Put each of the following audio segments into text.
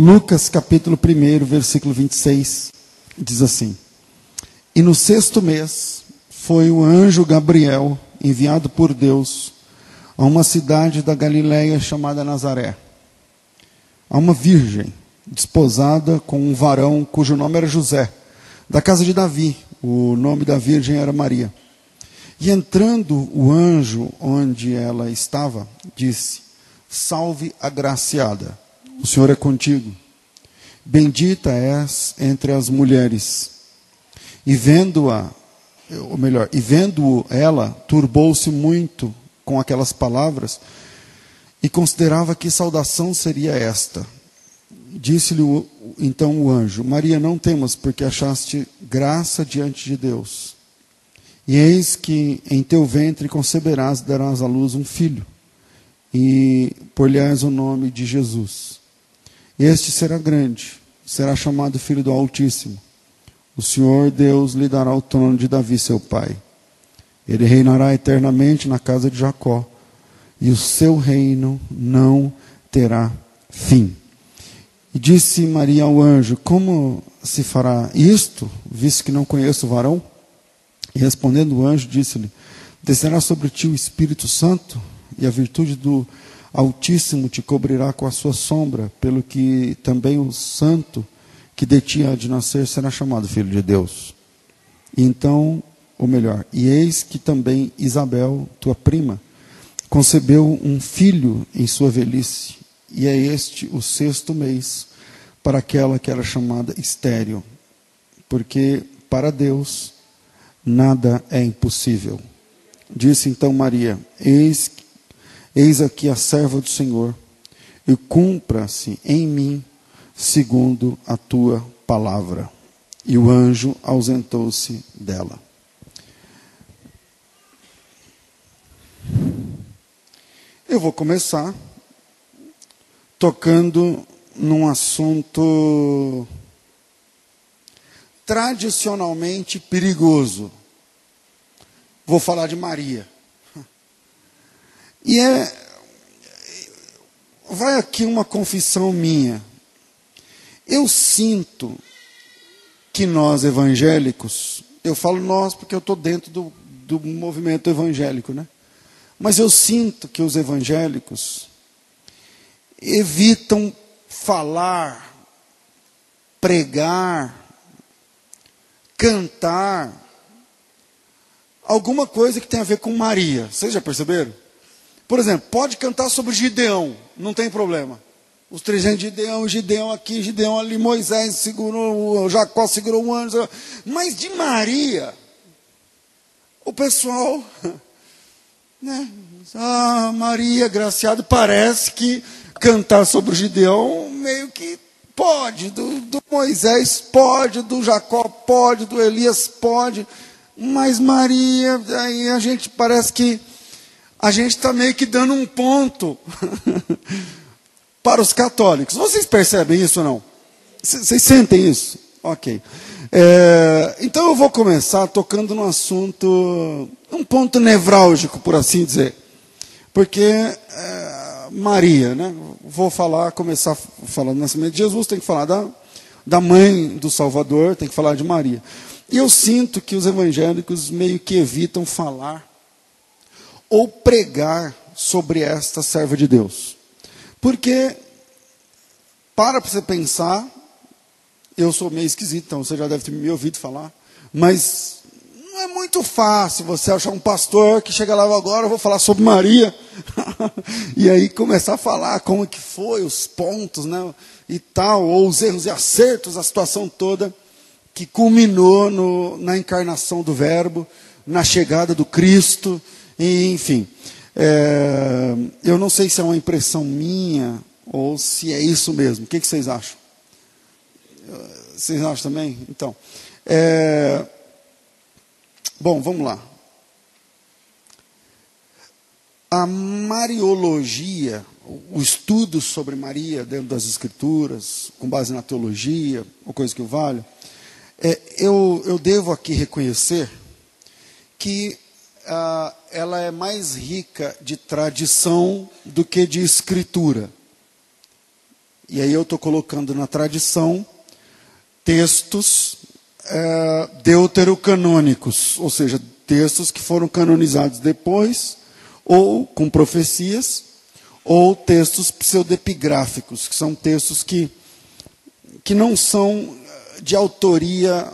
Lucas capítulo 1, versículo 26, diz assim: E no sexto mês foi o anjo Gabriel enviado por Deus a uma cidade da Galiléia chamada Nazaré, a uma virgem desposada com um varão cujo nome era José, da casa de Davi. O nome da virgem era Maria. E entrando o anjo onde ela estava, disse: Salve agraciada, o Senhor é contigo. Bendita és entre as mulheres. E vendo-a, ou melhor, e vendo ela, turbou-se muito com aquelas palavras e considerava que saudação seria esta. Disse-lhe então o anjo: Maria, não temas, porque achaste graça diante de Deus. E eis que em teu ventre conceberás e darás à luz um filho, e por-lhe-ás o nome de Jesus. Este será grande, será chamado Filho do Altíssimo. O Senhor Deus lhe dará o trono de Davi, seu pai. Ele reinará eternamente na casa de Jacó, e o seu reino não terá fim. E disse Maria ao anjo: Como se fará isto, visto que não conheço o varão? E respondendo o anjo, disse-lhe: Descerá sobre ti o Espírito Santo, e a virtude do Altíssimo te cobrirá com a sua sombra, pelo que também o Santo que de ti há de nascer será chamado Filho de Deus. Então, ou melhor, e eis que também Isabel, tua prima, concebeu um filho em sua velhice, e é este o sexto mês para aquela que era chamada estéril, porque para Deus nada é impossível. Disse então Maria: Eis, eis aqui a serva do Senhor, e cumpra-se em mim segundo a tua palavra. E o anjo ausentou-se dela. Eu vou começar tocando num assunto tradicionalmente perigoso. Vou falar de Maria. E é. Vai aqui uma confissão minha. Eu sinto que nós evangélicos, eu falo nós porque eu estou dentro do, do movimento evangélico, né? Mas eu sinto que os evangélicos evitam falar, pregar, cantar, alguma coisa que tem a ver com Maria. Vocês já perceberam? Por exemplo, pode cantar sobre Gideão, não tem problema. Os 300 de Gideão, Gideão aqui, Gideão ali, Moisés segurou, Jacó segurou um anjo. Mas de Maria, o pessoal, né? Ah, Maria, graciado, parece que cantar sobre Gideão, meio que pode, do, do, Moisés pode, do Jacó pode, do Elias pode, mas Maria, aí a gente parece que a gente está meio que dando um ponto para os católicos. Vocês percebem isso ou não? Vocês sentem isso? Ok. É, então eu vou começar tocando no assunto, um ponto nevrálgico, por assim dizer. Porque é, Maria, né? Vou falar, começar falando do nascimento de Jesus, tem que falar da, da mãe do Salvador, tem que falar de Maria. E eu sinto que os evangélicos meio que evitam falar ou pregar sobre esta serva de Deus. Porque, para você pensar, eu sou meio esquisito, então você já deve ter me ouvido falar, mas não é muito fácil você achar um pastor que chega lá agora, eu vou falar sobre Maria, e aí começar a falar como que foi, os pontos, né, e tal, ou os erros e acertos, a situação toda que culminou no, na encarnação do Verbo, na chegada do Cristo, e, enfim. É, eu não sei se é uma impressão minha ou se é isso mesmo. O que, que vocês acham? Vocês acham também? Então. É, Bom, vamos lá. A Mariologia, o estudo sobre Maria dentro das Escrituras, com base na teologia, ou coisa que o vale, é, eu, eu devo aqui reconhecer que ah, ela é mais rica de tradição do que de escritura. e aí eu estou colocando na tradição textos é, deuterocanônicos, ou seja, textos que foram canonizados depois, ou com profecias, ou textos pseudepigráficos, que são textos que, que não são de autoria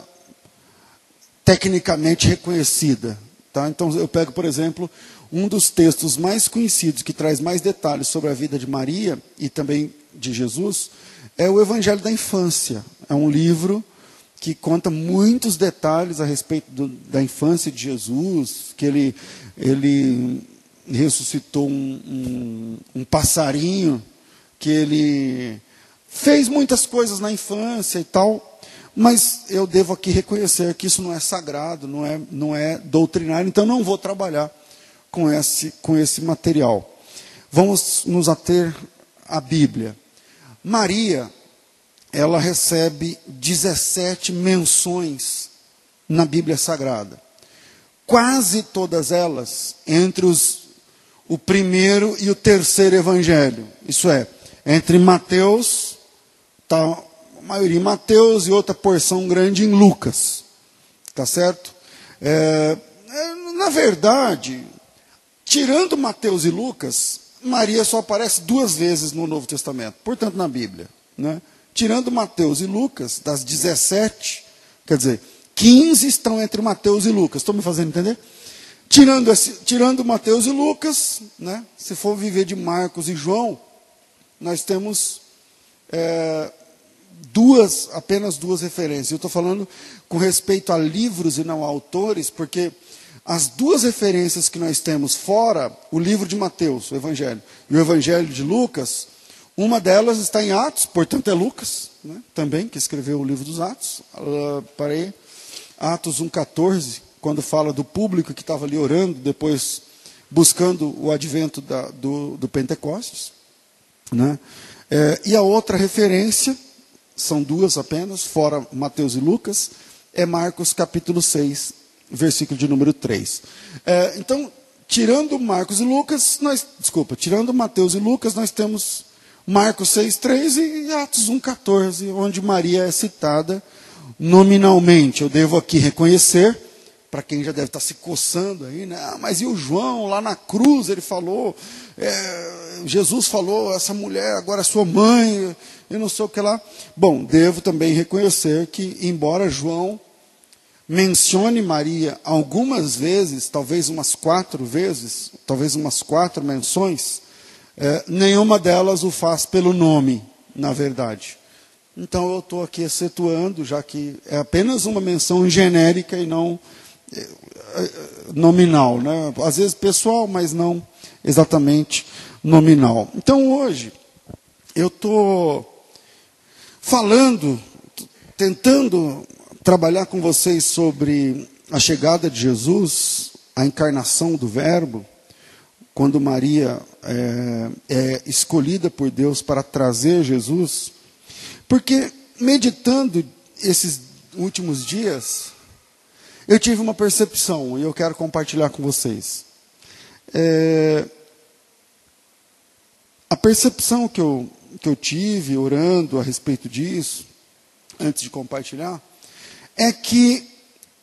tecnicamente reconhecida. Tá? Então, eu pego, por exemplo, um dos textos mais conhecidos, que traz mais detalhes sobre a vida de Maria e também de Jesus, é o Evangelho da Infância. É um livro que conta muitos detalhes a respeito do, da infância de Jesus, que ele, ele ressuscitou um, um, um passarinho, que ele fez muitas coisas na infância e tal, mas eu devo aqui reconhecer que isso não é sagrado, não é, não é doutrinário, então não vou trabalhar com esse, com esse material. Vamos nos ater à Bíblia. Maria ela recebe 17 menções na Bíblia Sagrada. Quase todas elas entre os, o primeiro e o terceiro evangelho. Isso é, entre Mateus, tá, a maioria em Mateus e outra porção grande em Lucas. Tá certo? É, é na verdade, tirando Mateus e Lucas, Maria só aparece duas vezes no Novo Testamento, portanto na Bíblia. Né? Tirando Mateus e Lucas, das 17, quer dizer, 15 estão entre Mateus e Lucas. Estão me fazendo entender? Tirando, esse, tirando Mateus e Lucas, né, se for viver de Marcos e João, nós temos é, duas, apenas duas referências. Eu estou falando com respeito a livros e não a autores, porque as duas referências que nós temos fora o livro de Mateus, o Evangelho, e o Evangelho de Lucas, uma delas está em Atos, portanto é Lucas, né, também, que escreveu o livro dos Atos. Uh, parei, Atos 1,14, quando fala do público que estava ali orando, depois buscando o advento da, do, do, Pentecostes. Né? É, e a outra referência, são duas apenas, fora Mateus e Lucas, é Marcos capítulo 6, versículo de número 3. É, então, tirando Marcos e Lucas, nós, desculpa, tirando Mateus e Lucas, nós temos Marcos 6,3 e Atos 1,14, onde Maria é citada nominalmente. Eu devo aqui reconhecer, para quem já deve estar se coçando aí, né? Ah, mas e o João lá na cruz? Ele falou, é, Jesus falou, essa mulher agora é sua mãe, e não sei o que lá. Bom, devo também reconhecer que, embora João mencione Maria algumas vezes, talvez umas quatro vezes, talvez umas quatro menções, é, nenhuma delas o faz pelo nome, na verdade. Então eu estou aqui excetuando, já que é apenas uma menção genérica e não é, é, nominal. Né? Às vezes pessoal, mas não exatamente nominal. Então hoje eu estou falando, tentando trabalhar com vocês sobre a chegada de Jesus, a encarnação do Verbo, quando Maria é, é escolhida por Deus para trazer Jesus, porque meditando esses últimos dias, eu tive uma percepção e eu quero compartilhar com vocês. É, a percepção que eu, que eu tive orando a respeito disso, antes de compartilhar, é que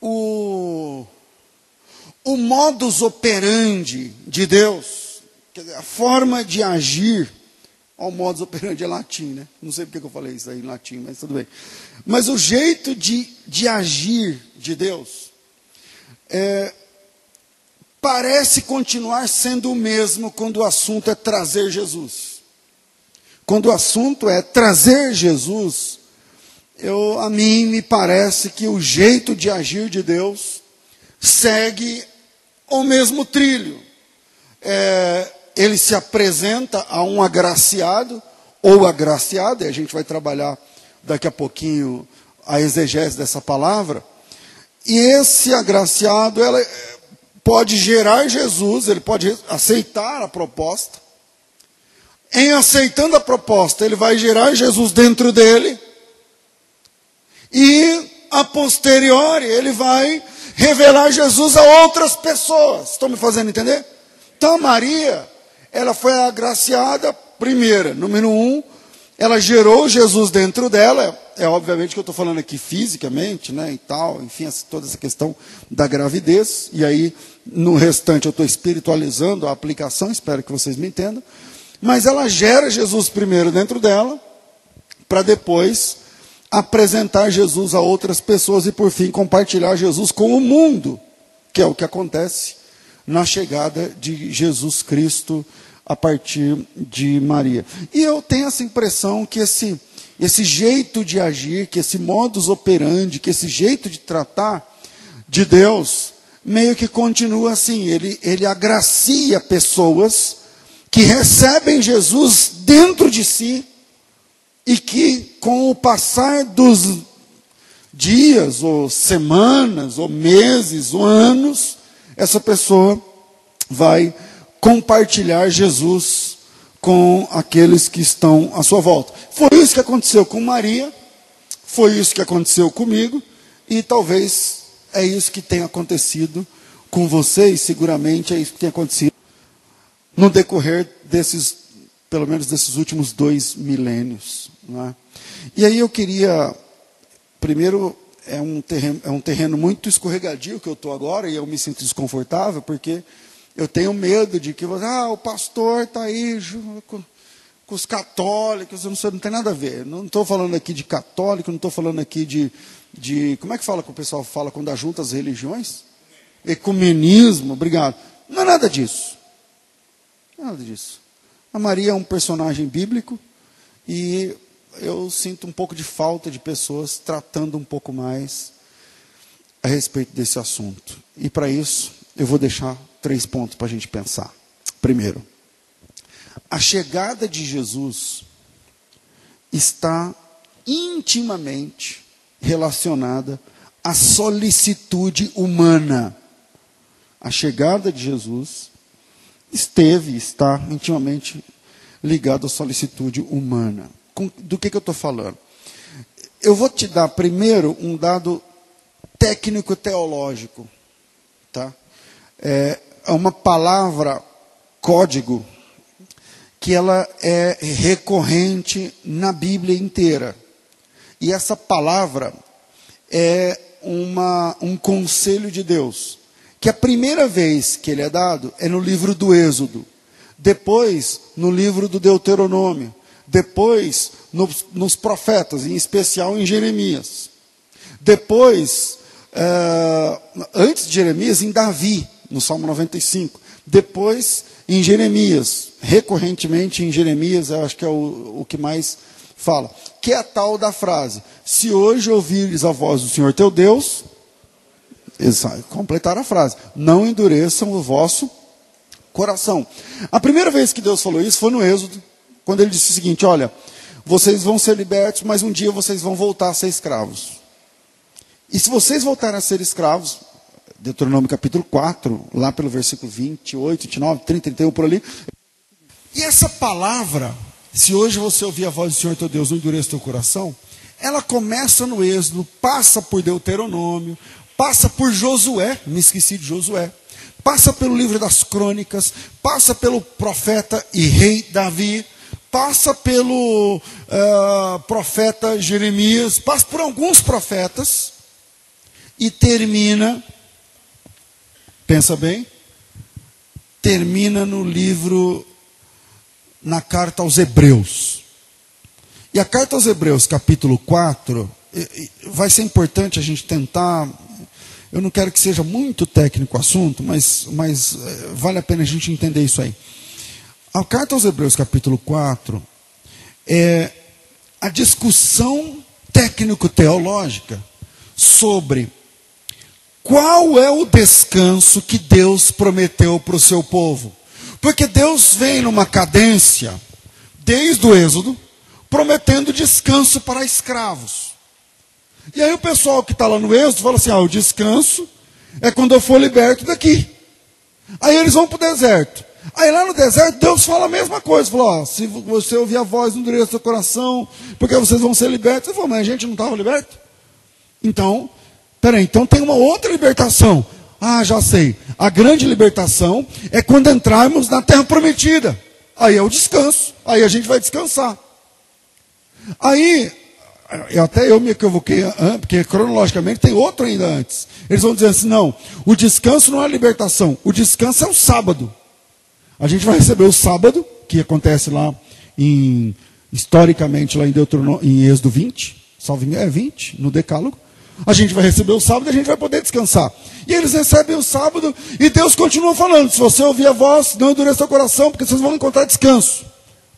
o, o modus operandi de Deus, dizer, a forma de agir, o modus operandi é latim, né? Não sei porque eu falei isso aí em latim, mas tudo bem. Mas o jeito de, de agir de Deus é, parece continuar sendo o mesmo quando o assunto é trazer Jesus. Quando o assunto é trazer Jesus, eu, a mim me parece que o jeito de agir de Deus segue o mesmo trilho. É, ele se apresenta a um agraciado ou agraciada, e a gente vai trabalhar daqui a pouquinho a exegese dessa palavra. E esse agraciado ela pode gerar Jesus, ele pode aceitar a proposta. Em aceitando a proposta, ele vai gerar Jesus dentro dele. E a posteriori, ele vai revelar Jesus a outras pessoas. Estão me fazendo entender? Então, Maria, ela foi agraciada, primeira, número um, ela gerou Jesus dentro dela, é obviamente que eu estou falando aqui fisicamente, né, e tal, enfim, toda essa questão da gravidez, e aí no restante eu estou espiritualizando a aplicação, espero que vocês me entendam, mas ela gera Jesus primeiro dentro dela, para depois apresentar Jesus a outras pessoas e por fim compartilhar Jesus com o mundo, que é o que acontece na chegada de Jesus Cristo a partir de Maria. E eu tenho essa impressão que esse, esse jeito de agir, que esse modus operandi, que esse jeito de tratar de Deus, meio que continua assim. Ele, ele agracia pessoas que recebem Jesus dentro de si e que, com o passar dos dias, ou semanas, ou meses, ou anos, essa pessoa vai compartilhar Jesus com aqueles que estão à sua volta. Foi isso que aconteceu com Maria, foi isso que aconteceu comigo, e talvez é isso que tenha acontecido com vocês, seguramente é isso que tem acontecido no decorrer desses, pelo menos desses últimos dois milênios. É? E aí eu queria, primeiro, é um terreno, é um terreno muito escorregadio que eu estou agora, e eu me sinto desconfortável, porque eu tenho medo de que ah, o pastor está aí com, com, os católicos, não, sei, não tem nada a ver. Não estou falando aqui de católico, não estou falando aqui de, de. Como é que fala que o pessoal fala quando ajunta as religiões? Ecumenismo, obrigado. Não é nada disso. Nada disso. A Maria é um personagem bíblico e eu sinto um pouco de falta de pessoas tratando um pouco mais a respeito desse assunto. E para isso, eu vou deixar três pontos para a gente pensar. Primeiro, a chegada de Jesus está intimamente relacionada à solicitude humana. A chegada de Jesus esteve, está intimamente ligada à solicitude humana. Do que, que eu estou falando? Eu vou te dar primeiro um dado técnico teológico, tá? É, é uma palavra código que ela é recorrente na Bíblia inteira. E essa palavra é uma, um conselho de Deus, que a primeira vez que ele é dado é no livro do Êxodo, depois no livro do Deuteronômio, depois no, nos profetas, em especial em Jeremias, depois, é, antes de Jeremias, em Davi, no Salmo 95. Depois, em Jeremias, recorrentemente em Jeremias, eu acho que é o, o que mais fala, que é a tal da frase: Se hoje ouvires a voz do Senhor teu Deus, completar a frase, não endureçam o vosso coração. A primeira vez que Deus falou isso foi no Êxodo, quando ele disse o seguinte: Olha, vocês vão ser libertos, mas um dia vocês vão voltar a ser escravos. E se vocês voltarem a ser escravos, Deuteronômio capítulo 4, lá pelo versículo 28, 29, 30, 31, por ali. E essa palavra, se hoje você ouvir a voz do Senhor teu Deus, não endureça teu coração, ela começa no Êxodo, passa por Deuteronômio, passa por Josué, me esqueci de Josué, passa pelo livro das crônicas, passa pelo profeta e rei Davi, passa pelo uh, profeta Jeremias, passa por alguns profetas e termina Pensa bem. Termina no livro, na carta aos Hebreus. E a carta aos Hebreus, capítulo 4, vai ser importante a gente tentar. Eu não quero que seja muito técnico o assunto, mas, mas eh, vale a pena a gente entender isso aí. A carta aos Hebreus, capítulo 4, é a discussão técnico-teológica sobre qual é o descanso que Deus prometeu para o seu povo? Porque Deus vem numa cadência, desde o Êxodo, prometendo descanso para escravos. E aí o pessoal que está lá no Êxodo fala assim: ah, o descanso é quando eu for liberto daqui. Aí eles vão para o deserto. Aí lá no deserto, Deus fala a mesma coisa. Falou: ó, se você ouvir a voz, não endureça seu coração, porque vocês vão ser libertos. Você falou, mas a gente não estava liberto? Então, Peraí, então tem uma outra libertação. Ah, já sei. A grande libertação é quando entrarmos na terra prometida. Aí é o descanso. Aí a gente vai descansar. Aí, eu, até eu me equivoquei, porque cronologicamente tem outro ainda antes. Eles vão dizer assim: não, o descanso não é a libertação, o descanso é o sábado. A gente vai receber o sábado, que acontece lá em, historicamente lá em, Deuteronô, em Êxodo 20, salve é 20, no Decálogo. A gente vai receber o sábado e a gente vai poder descansar. E eles recebem o sábado e Deus continua falando: se você ouvir a voz, não endureça o coração, porque vocês vão encontrar descanso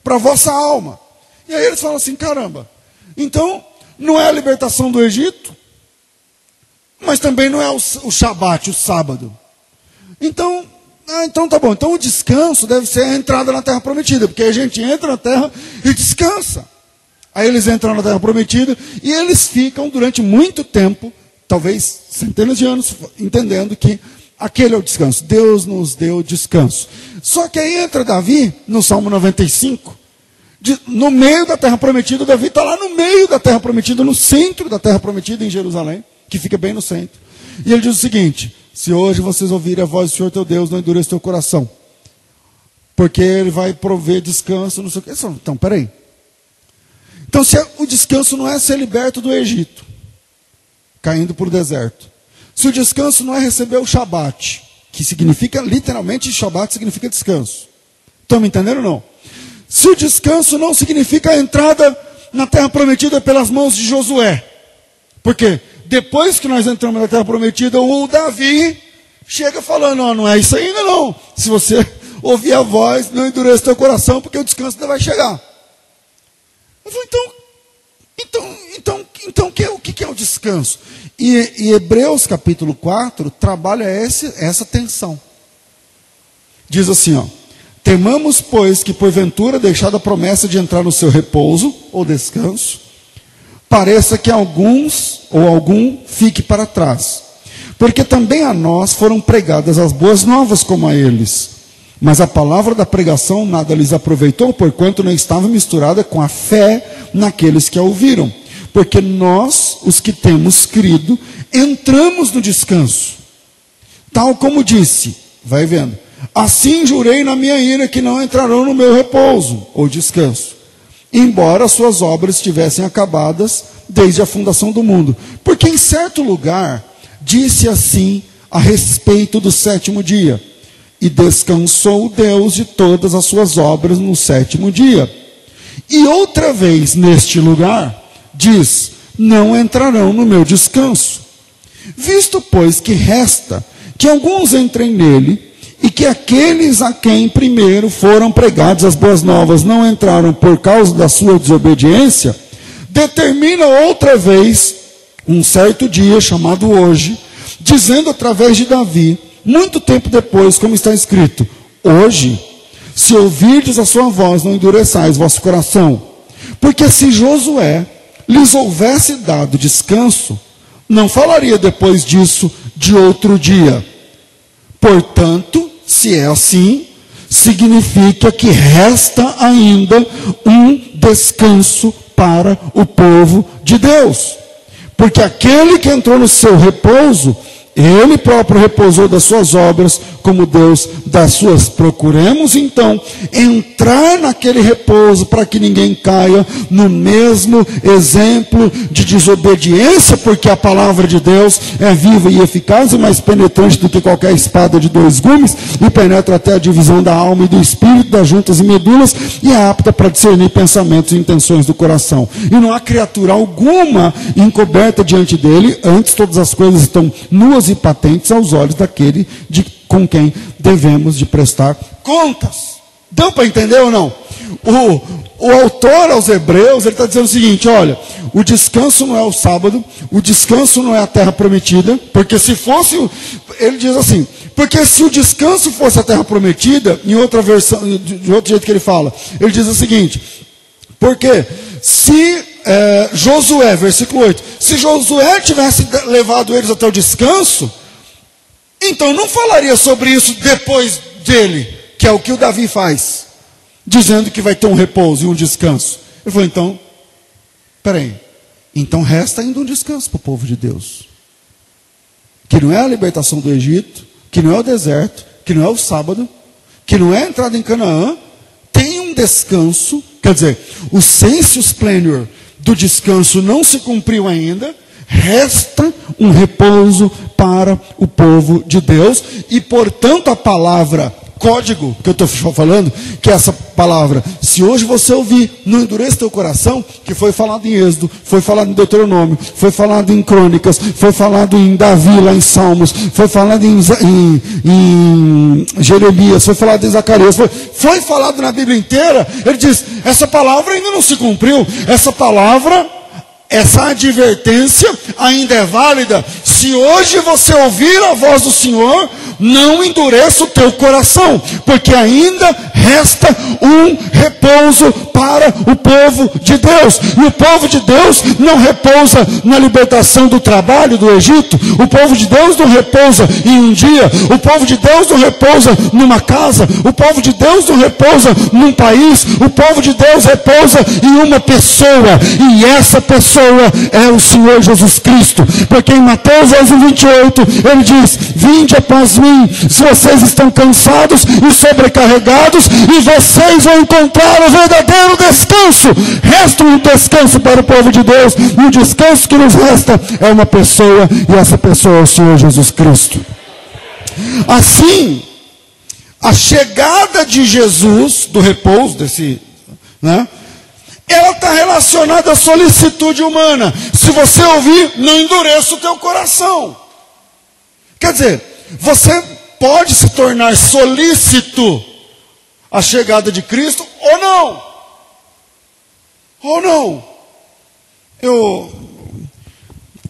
para a vossa alma. E aí eles falam assim: caramba, então não é a libertação do Egito, mas também não é o, o Shabat, o sábado. Então, ah, então tá bom. Então o descanso deve ser a entrada na terra prometida, porque a gente entra na terra e descansa. Aí eles entram na terra prometida e eles ficam durante muito tempo, talvez centenas de anos, entendendo que aquele é o descanso. Deus nos deu descanso. Só que aí entra Davi, no Salmo 95, de, no meio da terra prometida, Davi está lá no meio da terra prometida, no centro da terra prometida, em Jerusalém, que fica bem no centro. E ele diz o seguinte: se hoje vocês ouvirem a voz do Senhor teu Deus, não endureça teu coração. Porque ele vai prover descanso, não sei o quê. Então, peraí. Então, se o descanso não é ser liberto do Egito, caindo para o deserto. Se o descanso não é receber o Shabat, que significa, literalmente, Shabat significa descanso. Estão me entendendo ou não? Se o descanso não significa a entrada na terra prometida pelas mãos de Josué. Porque depois que nós entramos na terra prometida, o Davi chega falando: oh, não é isso ainda não. Se você ouvir a voz, não endureça teu coração, porque o descanso ainda vai chegar. Eu falei, então, então, então, então que, o que é o descanso? E, e Hebreus capítulo 4 trabalha esse, essa tensão. Diz assim, ó. Temamos, pois, que porventura, deixada a promessa de entrar no seu repouso ou descanso, pareça que alguns ou algum fique para trás. Porque também a nós foram pregadas as boas novas como a eles. Mas a palavra da pregação nada lhes aproveitou, porquanto não estava misturada com a fé naqueles que a ouviram. Porque nós, os que temos crido, entramos no descanso. Tal como disse, vai vendo. Assim jurei na minha ira que não entrarão no meu repouso, ou descanso. Embora suas obras estivessem acabadas desde a fundação do mundo. Porque em certo lugar disse assim a respeito do sétimo dia e descansou Deus de todas as suas obras no sétimo dia. E outra vez neste lugar, diz: Não entrarão no meu descanso. Visto, pois, que resta que alguns entrem nele, e que aqueles a quem primeiro foram pregadas as boas novas não entraram por causa da sua desobediência, determina outra vez, um certo dia chamado hoje, dizendo através de Davi, muito tempo depois, como está escrito: Hoje, se ouvirdes a sua voz, não endureçais vosso coração. Porque se Josué lhes houvesse dado descanso, não falaria depois disso de outro dia. Portanto, se é assim, significa que resta ainda um descanso para o povo de Deus. Porque aquele que entrou no seu repouso ele próprio repousou das suas obras, como Deus das suas. Procuremos então entrar naquele repouso para que ninguém caia no mesmo exemplo de desobediência, porque a palavra de Deus é viva e eficaz e mais penetrante do que qualquer espada de dois gumes e penetra até a divisão da alma e do espírito, das juntas e medulas e é apta para discernir pensamentos e intenções do coração. E não há criatura alguma encoberta diante dele, antes todas as coisas estão nuas e patentes aos olhos daquele de, com quem devemos de prestar contas. Deu para entender ou não? O, o autor aos Hebreus, ele está dizendo o seguinte: olha, o descanso não é o sábado, o descanso não é a terra prometida, porque se fosse, ele diz assim, porque se o descanso fosse a terra prometida, em outra versão, de outro jeito que ele fala, ele diz o seguinte: porque se é, Josué, versículo 8: se Josué tivesse levado eles até o descanso, então não falaria sobre isso depois dele, que é o que o Davi faz, dizendo que vai ter um repouso e um descanso. Ele falou: então, peraí, então resta ainda um descanso para o povo de Deus, que não é a libertação do Egito, que não é o deserto, que não é o sábado, que não é a entrada em Canaã, tem um descanso Quer dizer, o sensus plenior do descanso não se cumpriu ainda, resta um repouso para o povo de Deus, e portanto a palavra código que eu estou falando, que é essa palavra. Se hoje você ouvir, não endureça teu coração, que foi falado em Êxodo, foi falado em Deuteronômio, foi falado em Crônicas, foi falado em Davi lá em Salmos, foi falado em, em, em Jeremias, foi falado em Zacarias, foi, foi falado na Bíblia inteira. Ele diz: essa palavra ainda não se cumpriu, essa palavra essa advertência ainda é válida. Se hoje você ouvir a voz do Senhor, não endureça o teu coração, porque ainda resta um repouso para o povo de Deus. E o povo de Deus não repousa na libertação do trabalho do Egito, o povo de Deus não repousa em um dia, o povo de Deus não repousa numa casa, o povo de Deus não repousa num país, o povo de Deus repousa em uma pessoa, e essa pessoa é o Senhor Jesus Cristo, porque em Mateus 11, 28 ele diz: Vinde após mim se vocês estão cansados e sobrecarregados, e vocês vão encontrar o verdadeiro descanso. Resta um descanso para o povo de Deus, e o descanso que nos resta é uma pessoa, e essa pessoa é o Senhor Jesus Cristo. Assim, a chegada de Jesus, do repouso, desse, né? Ela está relacionada à solicitude humana. Se você ouvir, não endureça o teu coração. Quer dizer, você pode se tornar solícito à chegada de Cristo ou não. Ou não. Eu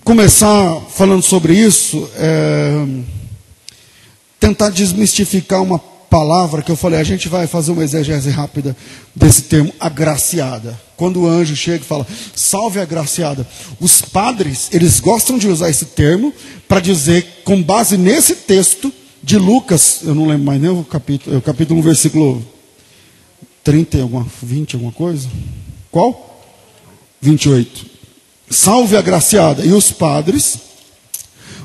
começar falando sobre isso, é, tentar desmistificar uma palavra que eu falei, a gente vai fazer uma exegese rápida desse termo, agraciada. Quando o anjo chega e fala, salve agraciada. Os padres, eles gostam de usar esse termo para dizer, com base nesse texto de Lucas, eu não lembro mais nem o capítulo, é o capítulo 1, versículo 30, alguma, 20, alguma coisa? Qual? 28. Salve agraciada. E os padres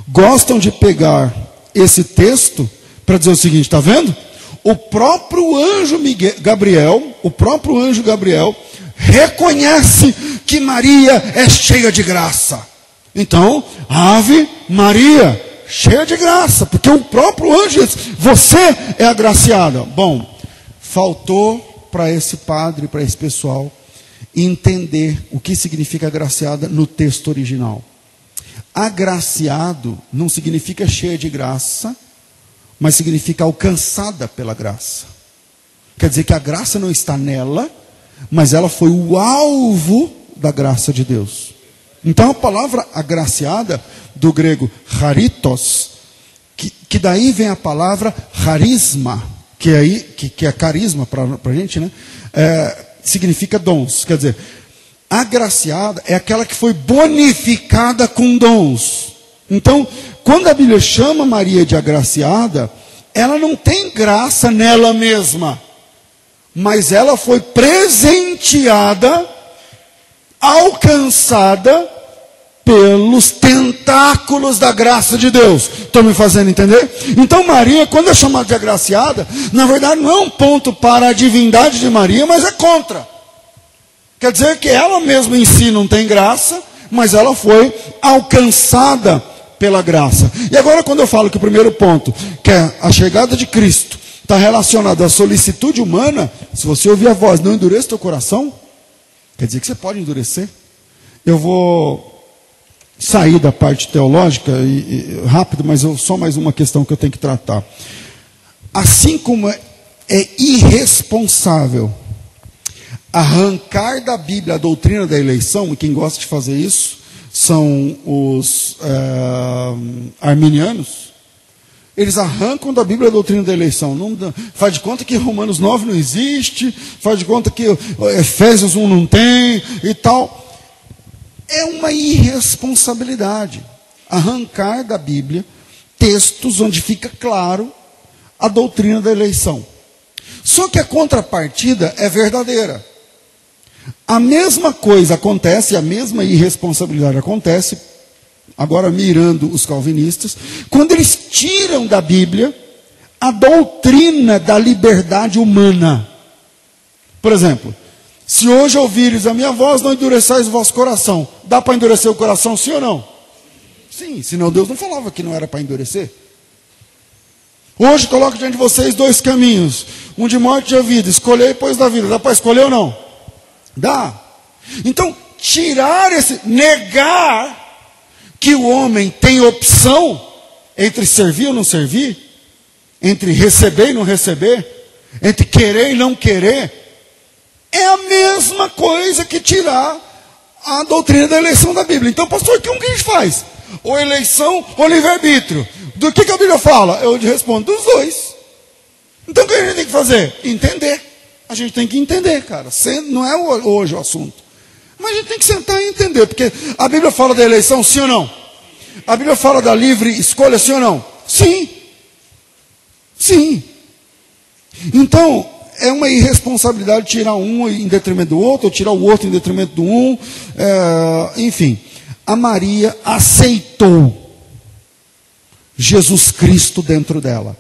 gostam de pegar esse texto para dizer o seguinte, está vendo? O próprio anjo Miguel, Gabriel, o próprio anjo Gabriel, reconhece que Maria é cheia de graça. Então, Ave Maria, cheia de graça, porque o próprio anjo diz: Você é agraciada. Bom, faltou para esse padre, para esse pessoal, entender o que significa agraciada no texto original. Agraciado não significa cheia de graça mas significa alcançada pela graça. Quer dizer que a graça não está nela, mas ela foi o alvo da graça de Deus. Então a palavra agraciada, do grego haritos, que, que daí vem a palavra carisma, que, é aí, que, que é carisma para a gente, né? É, significa dons. Quer dizer, agraciada é aquela que foi bonificada com dons. Então, quando a Bíblia chama Maria de agraciada, ela não tem graça nela mesma, mas ela foi presenteada, alcançada pelos tentáculos da graça de Deus. Estão me fazendo entender? Então, Maria, quando é chamada de agraciada, na verdade não é um ponto para a divindade de Maria, mas é contra. Quer dizer que ela mesma em si não tem graça, mas ela foi alcançada pela graça. E agora, quando eu falo que o primeiro ponto, que é a chegada de Cristo, está relacionado à solicitude humana, se você ouvir a voz, não endureça teu coração, quer dizer que você pode endurecer. Eu vou sair da parte teológica e, e, rápido, mas eu, só mais uma questão que eu tenho que tratar. Assim como é, é irresponsável arrancar da Bíblia a doutrina da eleição, e quem gosta de fazer isso, são os uh, arminianos, eles arrancam da Bíblia a doutrina da eleição. Não, faz de conta que Romanos 9 não existe, faz de conta que Efésios 1 não tem e tal. É uma irresponsabilidade arrancar da Bíblia textos onde fica claro a doutrina da eleição. Só que a contrapartida é verdadeira. A mesma coisa acontece, a mesma irresponsabilidade acontece, agora mirando os calvinistas, quando eles tiram da Bíblia a doutrina da liberdade humana. Por exemplo, Se hoje ouvires a minha voz, não endureçais o vosso coração. Dá para endurecer o coração, sim ou não? Sim, senão Deus não falava que não era para endurecer. Hoje coloco diante de vocês dois caminhos: um de morte e de vida. Escolhei, pois, da vida. Dá para escolher ou não? Dá. Então, tirar esse, negar que o homem tem opção entre servir ou não servir, entre receber e não receber, entre querer e não querer, é a mesma coisa que tirar a doutrina da eleição da Bíblia. Então, pastor, como que a gente faz? Ou eleição ou livre-arbítrio. Do que, que a Bíblia fala? Eu respondo dos dois. Então o que a gente tem que fazer? Entender. A gente tem que entender, cara. Não é hoje o assunto. Mas a gente tem que sentar e entender, porque a Bíblia fala da eleição, sim ou não? A Bíblia fala da livre escolha, sim ou não? Sim. Sim. Então, é uma irresponsabilidade tirar um em detrimento do outro, ou tirar o outro em detrimento do um. É, enfim, a Maria aceitou Jesus Cristo dentro dela.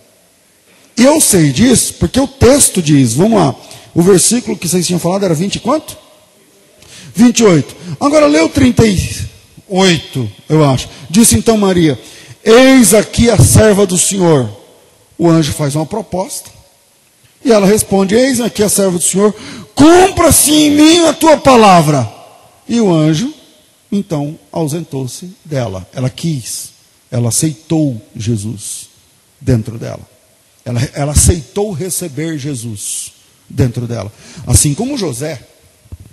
Eu sei disso porque o texto diz, vamos lá, o versículo que vocês tinham falado era 20 e quanto? 28. Agora o 38, eu acho. Disse então Maria: Eis aqui a serva do Senhor. O anjo faz uma proposta. E ela responde: Eis aqui a serva do Senhor, cumpra-se em mim a tua palavra. E o anjo, então, ausentou-se dela. Ela quis, ela aceitou Jesus dentro dela. Ela, ela aceitou receber Jesus dentro dela. Assim como José,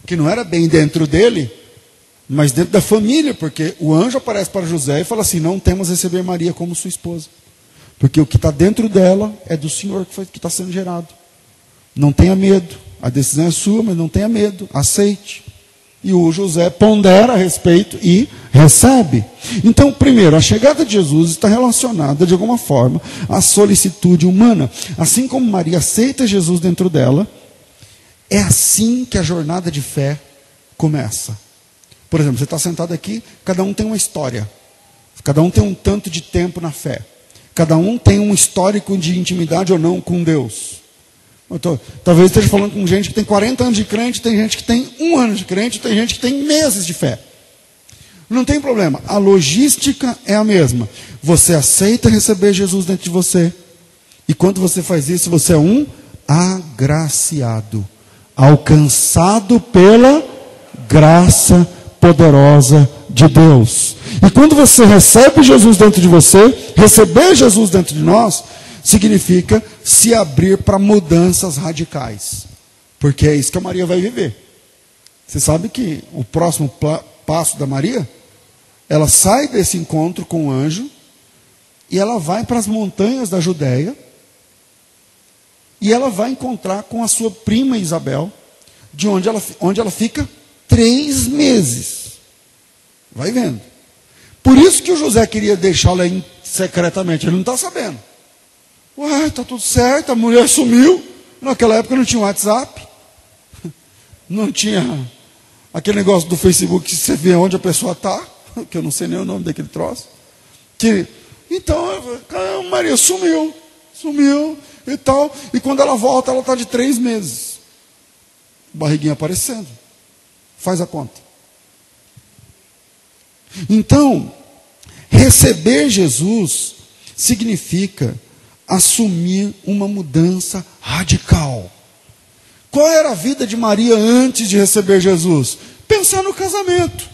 que não era bem dentro dele, mas dentro da família, porque o anjo aparece para José e fala assim: Não temos receber Maria como sua esposa. Porque o que está dentro dela é do Senhor que está sendo gerado. Não tenha medo. A decisão é sua, mas não tenha medo. Aceite. E o José pondera a respeito e recebe. Então, primeiro, a chegada de Jesus está relacionada de alguma forma à solicitude humana. Assim como Maria aceita Jesus dentro dela, é assim que a jornada de fé começa. Por exemplo, você está sentado aqui, cada um tem uma história. Cada um tem um tanto de tempo na fé. Cada um tem um histórico de intimidade ou não com Deus. Tô, talvez esteja falando com gente que tem 40 anos de crente, tem gente que tem um ano de crente, tem gente que tem meses de fé. Não tem problema, a logística é a mesma. Você aceita receber Jesus dentro de você, e quando você faz isso, você é um agraciado, alcançado pela graça poderosa de Deus. E quando você recebe Jesus dentro de você, receber Jesus dentro de nós, significa se abrir para mudanças radicais. Porque é isso que a Maria vai viver. Você sabe que o próximo passo da Maria, ela sai desse encontro com o anjo e ela vai para as montanhas da Judéia e ela vai encontrar com a sua prima Isabel, de onde ela, onde ela fica três meses. Vai vendo. Por isso que o José queria deixá-la secretamente, ele não está sabendo. Ué, está tudo certo, a mulher sumiu. Naquela época não tinha WhatsApp, não tinha aquele negócio do Facebook que você vê onde a pessoa está, que eu não sei nem o nome daquele troço. Que, então, a Maria sumiu, sumiu e tal. E quando ela volta, ela está de três meses. Barriguinha aparecendo. Faz a conta. Então, receber Jesus significa assumir uma mudança radical. Qual era a vida de Maria antes de receber Jesus? Pensar no casamento,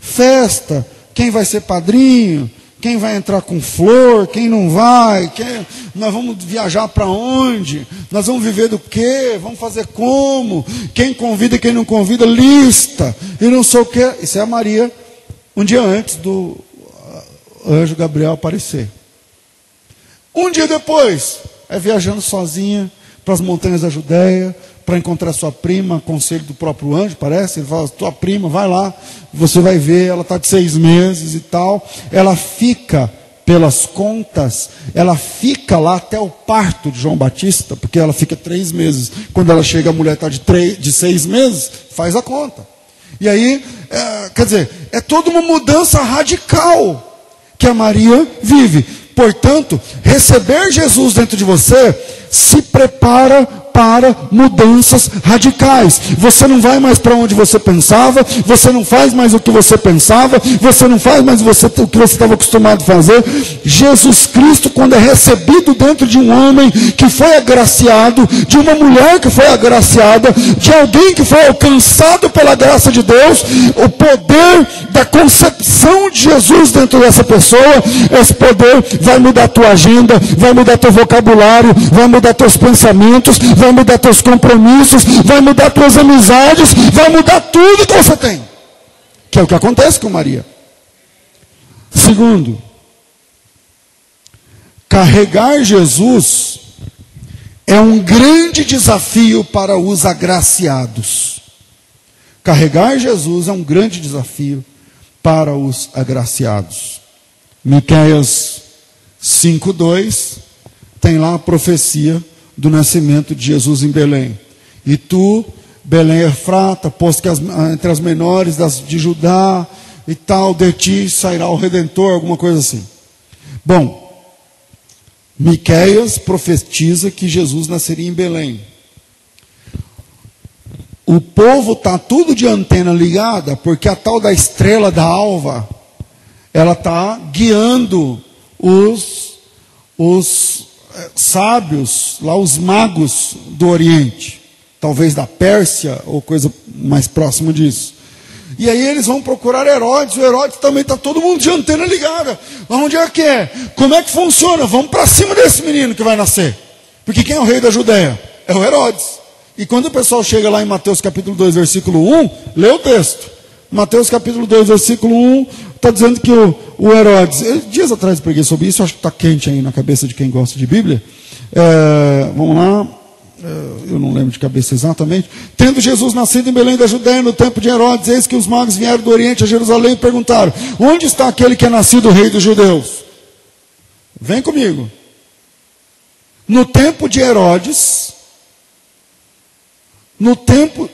festa, quem vai ser padrinho, quem vai entrar com flor, quem não vai, quem, nós vamos viajar para onde, nós vamos viver do quê, vamos fazer como, quem convida quem não convida, lista, e não sei o quê. Isso é a Maria, um dia antes do anjo Gabriel aparecer. Um dia depois, é viajando sozinha para as montanhas da Judéia, para encontrar sua prima, conselho do próprio anjo, parece. Ele fala: tua prima, vai lá, você vai ver, ela está de seis meses e tal. Ela fica, pelas contas, ela fica lá até o parto de João Batista, porque ela fica três meses. Quando ela chega, a mulher está de, de seis meses, faz a conta. E aí, é, quer dizer, é toda uma mudança radical que a Maria vive. Portanto, receber Jesus dentro de você se prepara para mudanças radicais. Você não vai mais para onde você pensava, você não faz mais o que você pensava, você não faz mais você, o que você estava acostumado a fazer. Jesus Cristo, quando é recebido dentro de um homem que foi agraciado, de uma mulher que foi agraciada, de alguém que foi alcançado pela graça de Deus, o poder da concepção de Jesus dentro dessa pessoa, esse poder vai mudar a tua agenda, vai mudar teu vocabulário, vai mudar teus pensamentos, vai mudar teus compromissos, vai mudar tuas amizades, vai mudar tudo que você tem. Que é o que acontece com Maria. Segundo, carregar Jesus é um grande desafio para os agraciados. Carregar Jesus é um grande desafio para os agraciados. Miqueias 5:2 tem lá a profecia do nascimento de Jesus em Belém. E tu, Belém Efrata, posto que as, entre as menores das, de Judá e tal, de ti sairá o Redentor, alguma coisa assim. Bom, Miqueias profetiza que Jesus nasceria em Belém. O povo está tudo de antena ligada, porque a tal da estrela da alva, ela está guiando os, os sábios, lá os magos do Oriente, talvez da Pérsia ou coisa mais próxima disso. E aí eles vão procurar Herodes, o Herodes também está todo mundo de antena ligada. Onde é que é? Como é que funciona? Vamos para cima desse menino que vai nascer. Porque quem é o rei da Judéia? É o Herodes. E quando o pessoal chega lá em Mateus capítulo 2, versículo 1, lê o texto. Mateus capítulo 2, versículo 1, está dizendo que o, o Herodes, dias atrás eu preguei sobre isso, acho que está quente aí na cabeça de quem gosta de Bíblia. É, vamos lá, é, eu não lembro de cabeça exatamente. Tendo Jesus nascido em Belém da Judéia no tempo de Herodes, eis que os magos vieram do Oriente a Jerusalém e perguntaram: Onde está aquele que é nascido rei dos judeus? Vem comigo. No tempo de Herodes, no tempo,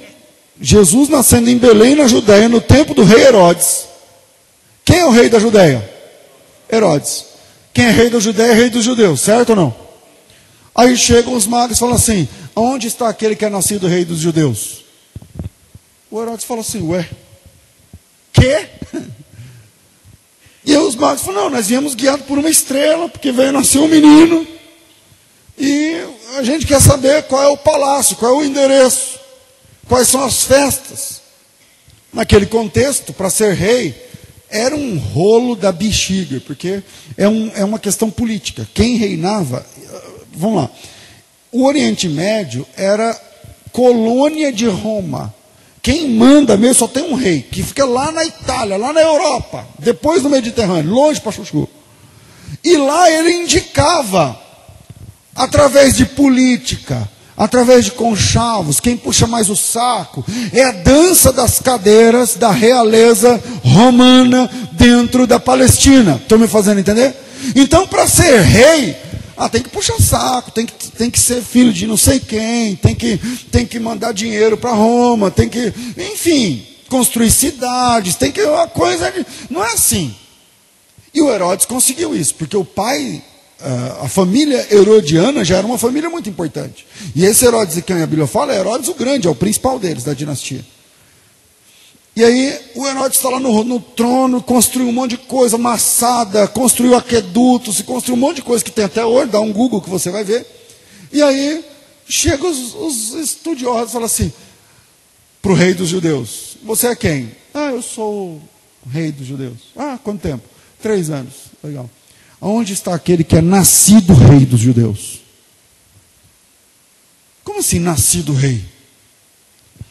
Jesus nascendo em Belém, na Judéia, no tempo do rei Herodes. Quem é o rei da Judéia? Herodes. Quem é rei da Judéia é rei dos judeus, certo ou não? Aí chegam os magos e falam assim: Onde está aquele que é nascido rei dos judeus? O Herodes fala assim: Ué, quê? E os magos falam: Não, nós viemos guiados por uma estrela, porque veio nascer um menino. E a gente quer saber qual é o palácio, qual é o endereço, quais são as festas. Naquele contexto, para ser rei, era um rolo da bexiga, porque é, um, é uma questão política. Quem reinava, vamos lá, o Oriente Médio era colônia de Roma. Quem manda mesmo só tem um rei, que fica lá na Itália, lá na Europa, depois do Mediterrâneo, longe para Chuchu. E lá ele indicava, através de política, através de conchavos, quem puxa mais o saco, é a dança das cadeiras da realeza romana dentro da Palestina. Estão me fazendo entender? Então, para ser rei, ah, tem que puxar saco, tem que, tem que ser filho de não sei quem, tem que, tem que mandar dinheiro para Roma, tem que, enfim, construir cidades, tem que uma coisa, não é assim. E o Herodes conseguiu isso, porque o pai a família herodiana já era uma família muito importante. E esse Herodes de quem a Bíblia fala é Herodes o Grande, é o principal deles, da dinastia. E aí o Herodes está lá no, no, trono, construiu um monte de coisa, massada, construiu aquedutos, construiu um monte de coisa que tem até hoje, dá um Google que você vai ver. E aí chegam os, os estudiosos e falam assim, para o rei dos judeus, você é quem? Ah, eu sou o rei dos judeus. Ah, quanto tempo? Três anos. Legal. Onde está aquele que é nascido rei dos judeus? Como assim nascido rei?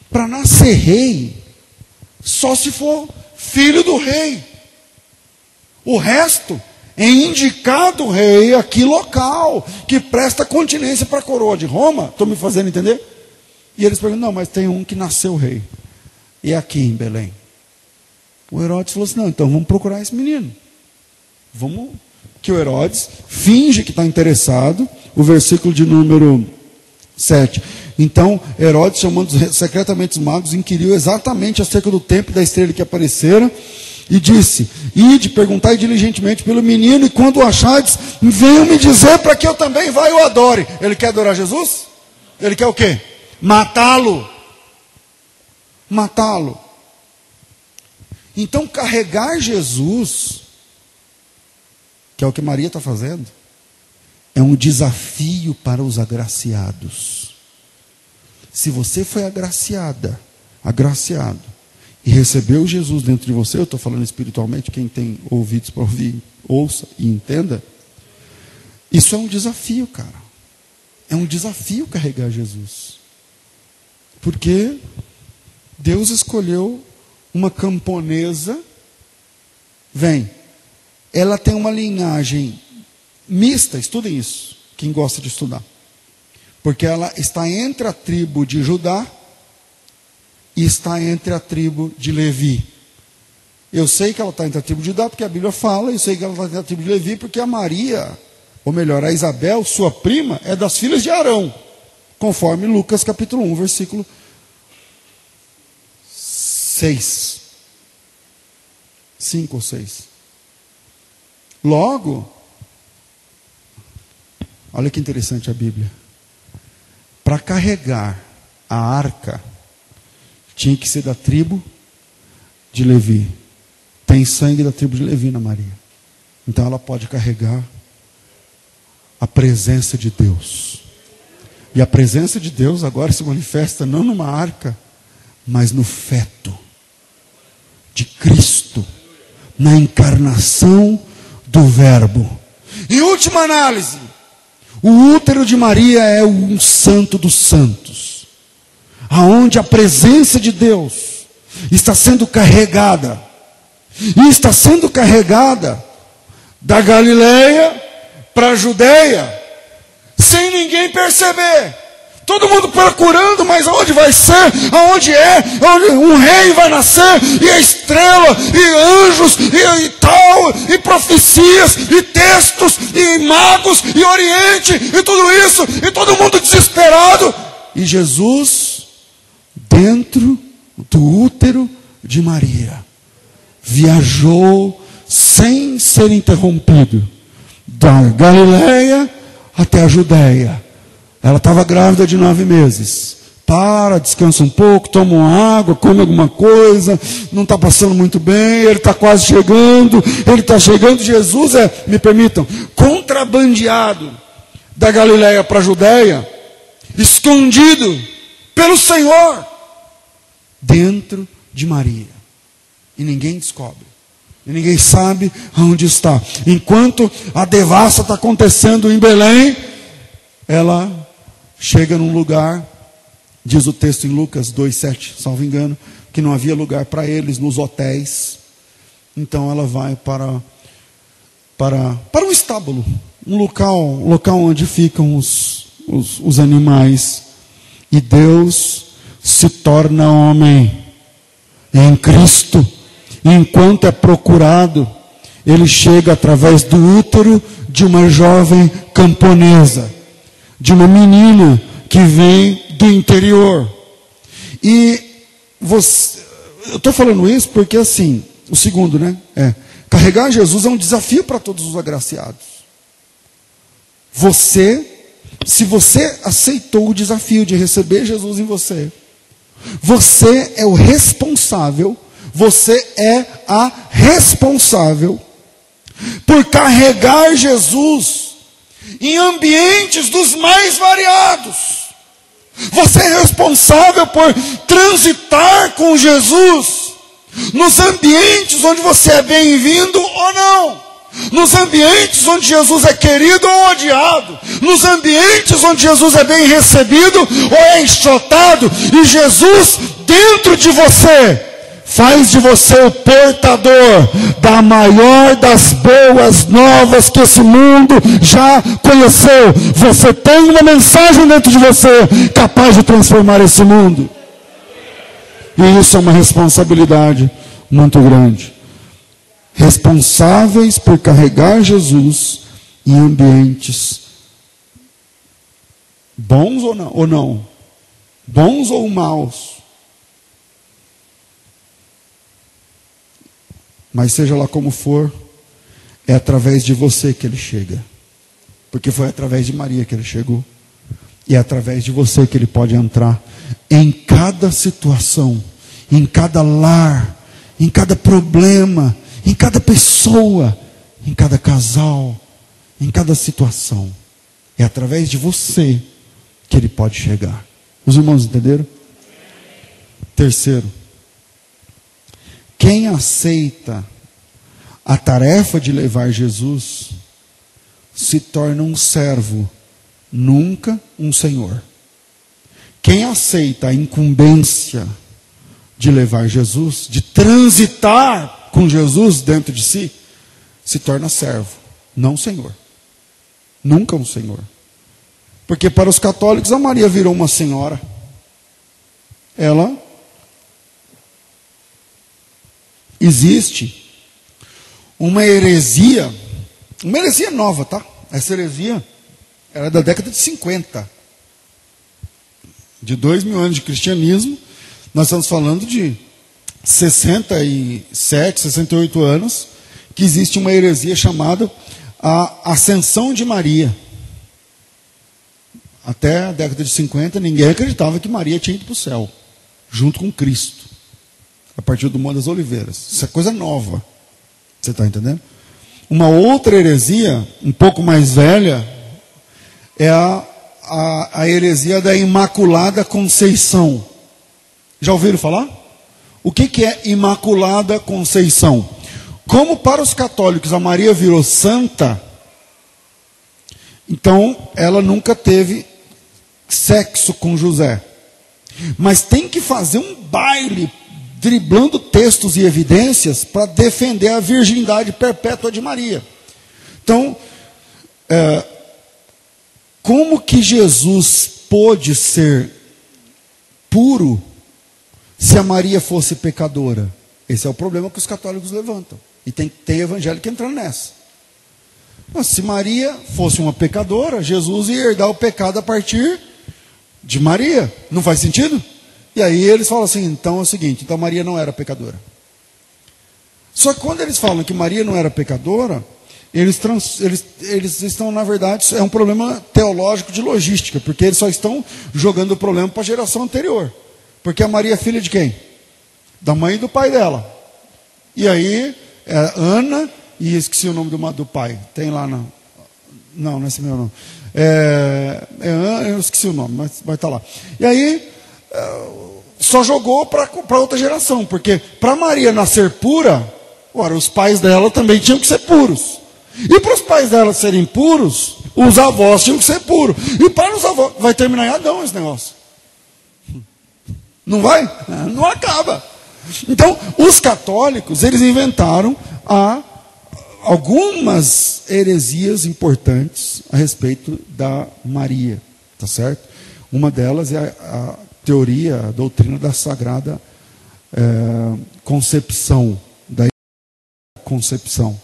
Para nascer rei, só se for filho do rei. O resto é indicado rei aqui local, que presta continência para a coroa de Roma. Estão me fazendo entender? E eles perguntam: não, mas tem um que nasceu rei. E é aqui em Belém. O Herodes falou assim: não, então vamos procurar esse menino. Vamos que o Herodes finge que está interessado, o versículo de número 7. Então, Herodes, chamando secretamente os magos, inquiriu exatamente acerca do tempo da estrela que aparecera, e disse: Ide, perguntai diligentemente pelo menino, e quando o achardes, venham me dizer para que eu também vá e o adore. Ele quer adorar Jesus? Ele quer o quê? Matá-lo. Matá-lo. Então, carregar Jesus, que é o que Maria está fazendo, é um desafio para os agraciados. Se você foi agraciada, agraciado, e recebeu Jesus dentro de você, eu estou falando espiritualmente, quem tem ouvidos para ouvir, ouça e entenda. Isso é um desafio, cara. É um desafio carregar Jesus. Porque Deus escolheu uma camponesa, vem, ela tem uma linhagem mista, estudem isso, quem gosta de estudar. Porque ela está entre a tribo de Judá e está entre a tribo de Levi. Eu sei que ela está entre a tribo de Judá, porque a Bíblia fala, eu sei que ela está entre a tribo de Levi, porque a Maria, ou melhor, a Isabel, sua prima, é das filhas de Arão, conforme Lucas capítulo 1, versículo 6. Cinco ou seis. Logo, olha que interessante a Bíblia. Para carregar a arca, tinha que ser da tribo de Levi. Tem sangue da tribo de Levi na Maria. Então ela pode carregar a presença de Deus. E a presença de Deus agora se manifesta não numa arca, mas no feto de Cristo, na encarnação do Verbo. Em última análise, o útero de Maria é um santo dos santos, aonde a presença de Deus está sendo carregada, e está sendo carregada da Galileia para a Judeia, sem ninguém perceber. Todo mundo procurando, mas aonde vai ser? Aonde é? Aonde um rei vai nascer? E a estrela, e anjos, e, e tal, e profecias, e textos, e magos, e Oriente, e tudo isso, e todo mundo desesperado. E Jesus, dentro do útero de Maria, viajou sem ser interrompido, da Galileia até a Judéia ela estava grávida de nove meses. Para, descansa um pouco, toma uma água, come alguma coisa, não está passando muito bem, ele está quase chegando, ele está chegando. Jesus é, me permitam, contrabandeado da Galiléia para a Judéia, escondido pelo Senhor, dentro de Maria. E ninguém descobre. E ninguém sabe onde está. Enquanto a devassa está acontecendo em Belém, ela chega num lugar, diz o texto em Lucas 2,7, salvo engano, que não havia lugar para eles nos hotéis. Então ela vai para, para, para um estábulo, um local, local onde ficam os, os, os animais. E Deus se torna homem em Cristo. Enquanto é procurado, ele chega através do útero de uma jovem camponesa de uma menina que vem do interior. E você, eu estou falando isso porque assim, o segundo, né? É, carregar Jesus é um desafio para todos os agraciados. Você, se você aceitou o desafio de receber Jesus em você, você é o responsável, você é a responsável por carregar Jesus em ambientes dos mais variados. Você é responsável por transitar com Jesus nos ambientes onde você é bem-vindo ou não. Nos ambientes onde Jesus é querido ou odiado, nos ambientes onde Jesus é bem recebido ou é enxotado, e Jesus dentro de você faz de você o portador da maior das boas novas que esse mundo já conheceu. Você tem uma mensagem dentro de você capaz de transformar esse mundo. E isso é uma responsabilidade muito grande. Responsáveis por carregar Jesus em ambientes bons ou não, ou não bons ou maus Mas seja lá como for, é através de você que ele chega. Porque foi através de Maria que ele chegou. E é através de você que ele pode entrar em cada situação, em cada lar, em cada problema, em cada pessoa, em cada casal, em cada situação. É através de você que ele pode chegar. Os irmãos entenderam? Terceiro, quem aceita a tarefa de levar Jesus se torna um servo, nunca um senhor. Quem aceita a incumbência de levar Jesus, de transitar com Jesus dentro de si, se torna servo, não senhor. Nunca um senhor. Porque para os católicos a Maria virou uma senhora. Ela existe uma heresia, uma heresia nova, tá? Essa heresia era da década de 50. De dois mil anos de cristianismo, nós estamos falando de 67, 68 anos, que existe uma heresia chamada a Ascensão de Maria. Até a década de 50, ninguém acreditava que Maria tinha ido para o céu, junto com Cristo, a partir do Monte das Oliveiras. Isso é coisa nova. Você está entendendo? Uma outra heresia, um pouco mais velha, é a, a, a heresia da Imaculada Conceição. Já ouviram falar? O que, que é Imaculada Conceição? Como para os católicos a Maria virou santa, então ela nunca teve sexo com José. Mas tem que fazer um baile driblando textos e evidências para defender a virgindade perpétua de Maria. Então, é, como que Jesus pôde ser puro se a Maria fosse pecadora? Esse é o problema que os católicos levantam. E tem, tem evangélico entrando nessa. Mas se Maria fosse uma pecadora, Jesus ia herdar o pecado a partir de Maria. Não faz sentido? E aí eles falam assim: então é o seguinte, então Maria não era pecadora. Só que quando eles falam que Maria não era pecadora, eles, trans, eles, eles estão, na verdade, é um problema teológico de logística, porque eles só estão jogando o problema para a geração anterior. Porque a Maria é filha de quem? Da mãe e do pai dela. E aí, é Ana, e esqueci o nome do, do pai, tem lá na. Não, não é esse meu nome. É, é, eu esqueci o nome, mas vai estar tá lá. E aí, só jogou para outra geração, porque para Maria nascer pura, ora, os pais dela também tinham que ser puros. E para os pais dela serem puros, os avós tinham que ser puros. E para os avós, vai terminar em Adão esse negócio. Não vai? Não acaba. Então, os católicos, eles inventaram a, algumas heresias importantes a respeito da Maria, tá certo? Uma delas é a, a teoria, a doutrina da sagrada é, concepção, da concepção.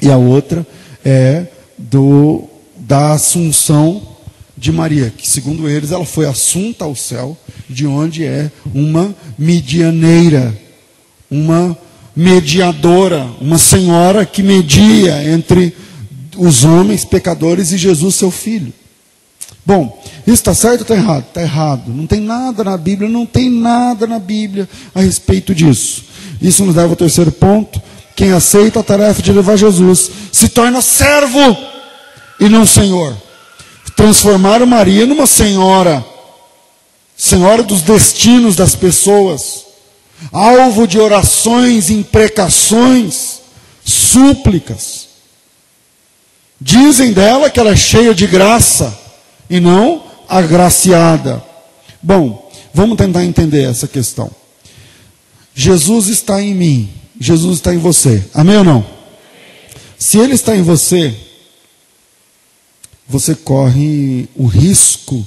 E a outra é do, da assunção de Maria, que segundo eles ela foi assunta ao céu, de onde é uma medianeira, uma mediadora, uma senhora que media entre os homens pecadores e Jesus, seu filho. Bom, isso está certo ou está errado? Está errado. Não tem nada na Bíblia, não tem nada na Bíblia a respeito disso. Isso nos leva ao terceiro ponto. Quem aceita a tarefa de levar Jesus se torna servo e não senhor. Transformaram Maria numa senhora, senhora dos destinos das pessoas, alvo de orações, imprecações, súplicas. Dizem dela que ela é cheia de graça e não agraciada. Bom, vamos tentar entender essa questão. Jesus está em mim, Jesus está em você. Amém ou não? Se ele está em você, você corre o risco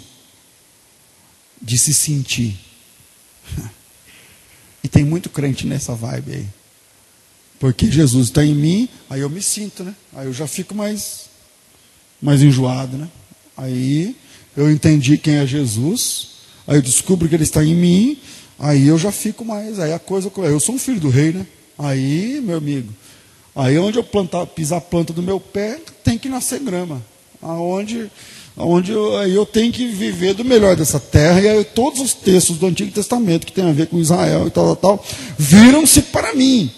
de se sentir. E tem muito crente nessa vibe aí. Porque Jesus está em mim, aí eu me sinto, né? Aí eu já fico mais, mais enjoado, né? Aí eu entendi quem é Jesus, aí eu descubro que ele está em mim, aí eu já fico mais, aí a coisa, eu sou um filho do rei, né? Aí, meu amigo, aí onde eu plantar, pisar a planta do meu pé, tem que nascer grama. Aonde, aonde eu, eu tenho que viver do melhor dessa terra, e aí todos os textos do Antigo Testamento que tem a ver com Israel e tal, tal, tal, viram-se para mim.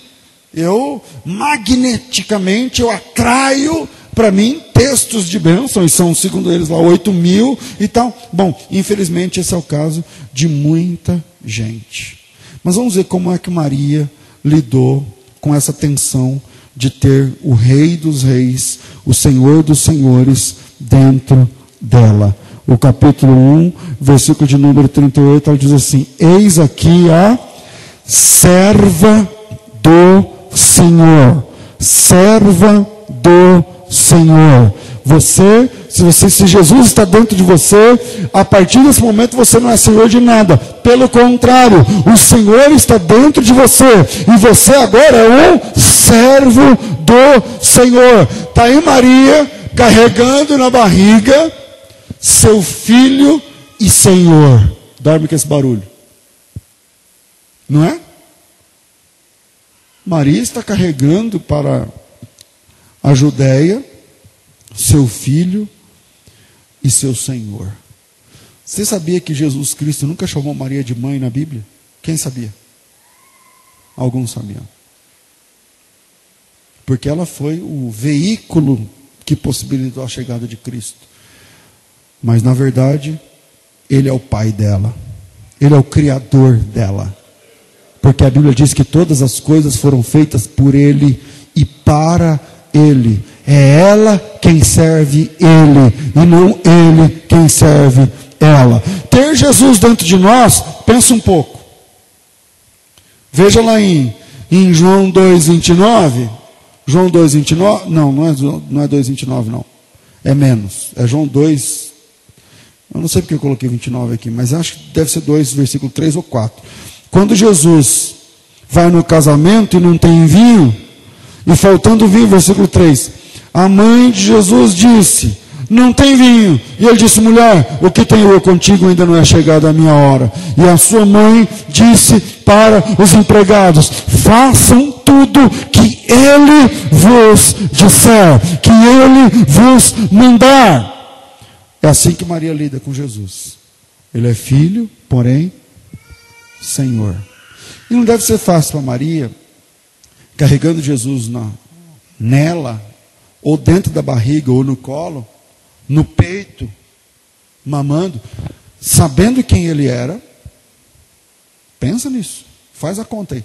Eu, magneticamente, eu atraio para mim textos de bênção, e são, segundo eles, lá 8 mil e tal. Bom, infelizmente esse é o caso de muita gente. Mas vamos ver como é que Maria lidou com essa tensão de ter o Rei dos Reis, o Senhor dos Senhores, dentro dela. O capítulo 1, versículo de número 38, ela diz assim: Eis aqui a serva do Senhor. Serva do Senhor. Você, se você, se Jesus está dentro de você, a partir desse momento você não é senhor de nada. Pelo contrário, o Senhor está dentro de você e você agora é um servo do Senhor. Está aí Maria carregando na barriga seu filho e Senhor. Dorme com esse barulho. Não é? Maria está carregando para a Judéia seu filho e seu Senhor. Você sabia que Jesus Cristo nunca chamou Maria de mãe na Bíblia? Quem sabia? Alguns sabiam. Porque ela foi o veículo que possibilitou a chegada de Cristo. Mas, na verdade, Ele é o pai dela. Ele é o criador dela. Porque a Bíblia diz que todas as coisas foram feitas por Ele e para Ele. É ela quem serve Ele, e não Ele quem serve ela. Ter Jesus dentro de nós, pensa um pouco. Veja lá em, em João 2,29. João 2,29. Não, não é, não é 2,29, não. É menos. É João 2. Eu não sei porque eu coloquei 29 aqui, mas acho que deve ser 2, versículo 3 ou 4. Quando Jesus vai no casamento e não tem vinho, e faltando vinho, versículo 3, a mãe de Jesus disse: Não tem vinho. E ele disse: Mulher, o que tenho eu contigo ainda não é chegada a minha hora. E a sua mãe disse para os empregados: Façam tudo que ele vos disser, que ele vos mandar. É assim que Maria lida com Jesus. Ele é filho, porém, Senhor. E não deve ser fácil para Maria, carregando Jesus na, nela, ou dentro da barriga, ou no colo, no peito, mamando, sabendo quem ele era. Pensa nisso, faz a conta aí.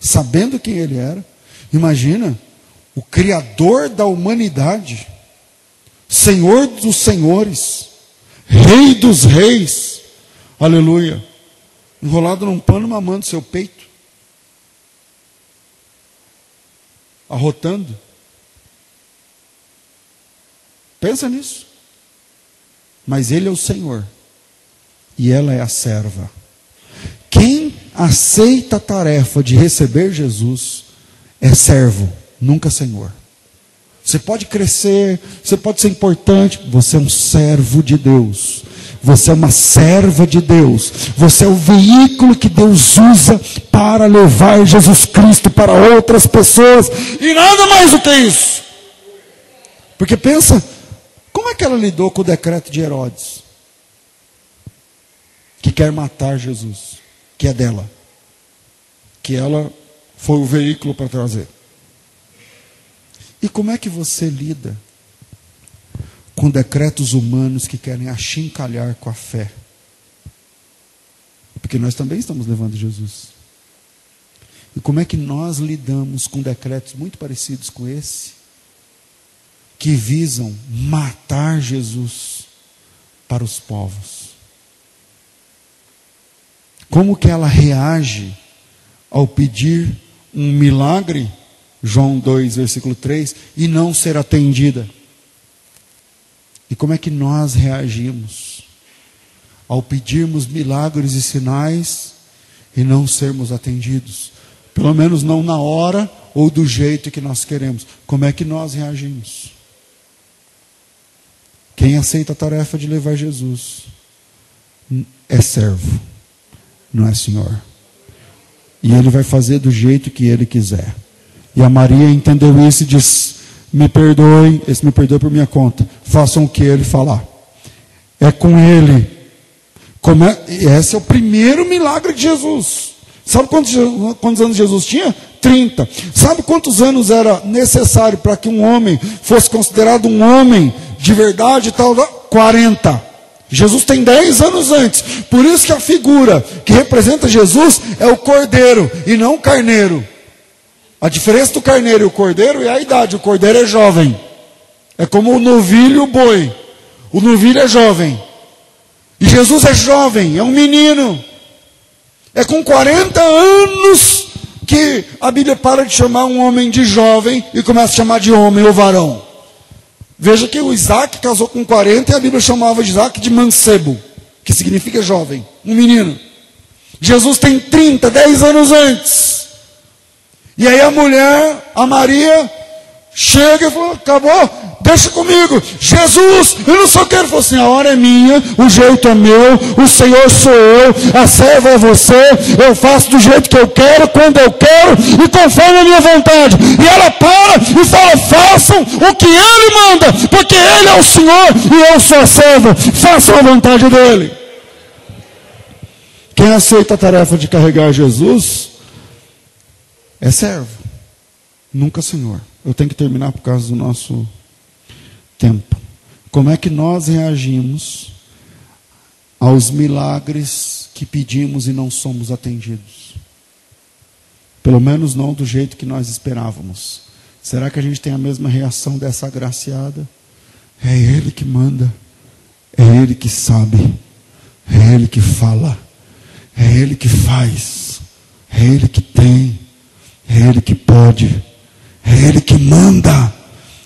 Sabendo quem ele era, imagina o Criador da humanidade, Senhor dos senhores, Rei dos reis, aleluia enrolado num pano mamando seu peito, arrotando. Pensa nisso. Mas ele é o Senhor e ela é a serva. Quem aceita a tarefa de receber Jesus é servo, nunca Senhor. Você pode crescer, você pode ser importante, você é um servo de Deus. Você é uma serva de Deus. Você é o veículo que Deus usa para levar Jesus Cristo para outras pessoas. E nada mais do que isso. Porque pensa, como é que ela lidou com o decreto de Herodes? Que quer matar Jesus, que é dela. Que ela foi o veículo para trazer. E como é que você lida com decretos humanos que querem achincalhar com a fé. Porque nós também estamos levando Jesus. E como é que nós lidamos com decretos muito parecidos com esse, que visam matar Jesus para os povos? Como que ela reage ao pedir um milagre, João 2, versículo 3, e não ser atendida? E como é que nós reagimos ao pedirmos milagres e sinais e não sermos atendidos? Pelo menos não na hora ou do jeito que nós queremos. Como é que nós reagimos? Quem aceita a tarefa de levar Jesus é servo, não é senhor. E ele vai fazer do jeito que ele quiser. E a Maria entendeu isso e diz: me perdoe, esse me perdoe por minha conta. Façam o que ele falar. É com ele. Como é, esse é o primeiro milagre de Jesus. Sabe quantos, quantos anos Jesus tinha? 30. Sabe quantos anos era necessário para que um homem fosse considerado um homem de verdade e tal? 40. Jesus tem 10 anos antes. Por isso que a figura que representa Jesus é o cordeiro e não o carneiro. A diferença do carneiro e o cordeiro é a idade. O cordeiro é jovem. É como o novilho e o boi. O novilho é jovem. E Jesus é jovem, é um menino. É com 40 anos que a Bíblia para de chamar um homem de jovem e começa a chamar de homem ou varão. Veja que o Isaac casou com 40 e a Bíblia chamava de Isaac de mancebo, que significa jovem, um menino. Jesus tem 30, 10 anos antes. E aí a mulher, a Maria, chega e fala: acabou, deixa comigo. Jesus, eu não só quero. Falou assim: a hora é minha, o jeito é meu, o Senhor sou eu, a serva é você, eu faço do jeito que eu quero, quando eu quero e conforme a minha vontade. E ela para e fala: façam o que Ele manda, porque Ele é o Senhor e eu sou a serva, façam a vontade dEle. Quem aceita a tarefa de carregar Jesus é servo, nunca Senhor. Eu tenho que terminar por causa do nosso tempo. Como é que nós reagimos aos milagres que pedimos e não somos atendidos? Pelo menos não do jeito que nós esperávamos. Será que a gente tem a mesma reação dessa agraciada? É Ele que manda, é Ele que sabe, é Ele que fala, é Ele que faz, é Ele que tem, é Ele que pode, é Ele que manda,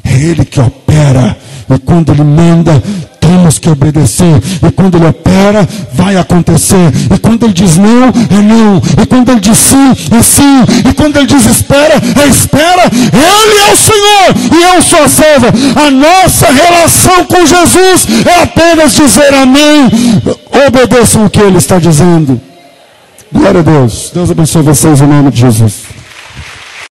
é Ele que opera, e quando Ele manda, temos que obedecer. E quando Ele opera, vai acontecer. E quando Ele diz não, é não. E quando Ele diz sim, é sim. E quando Ele diz espera, é espera. Ele é o Senhor e eu sou a serva. A nossa relação com Jesus é apenas dizer amém. Obedeçam o que Ele está dizendo. Glória a Deus. Deus abençoe vocês em nome de Jesus.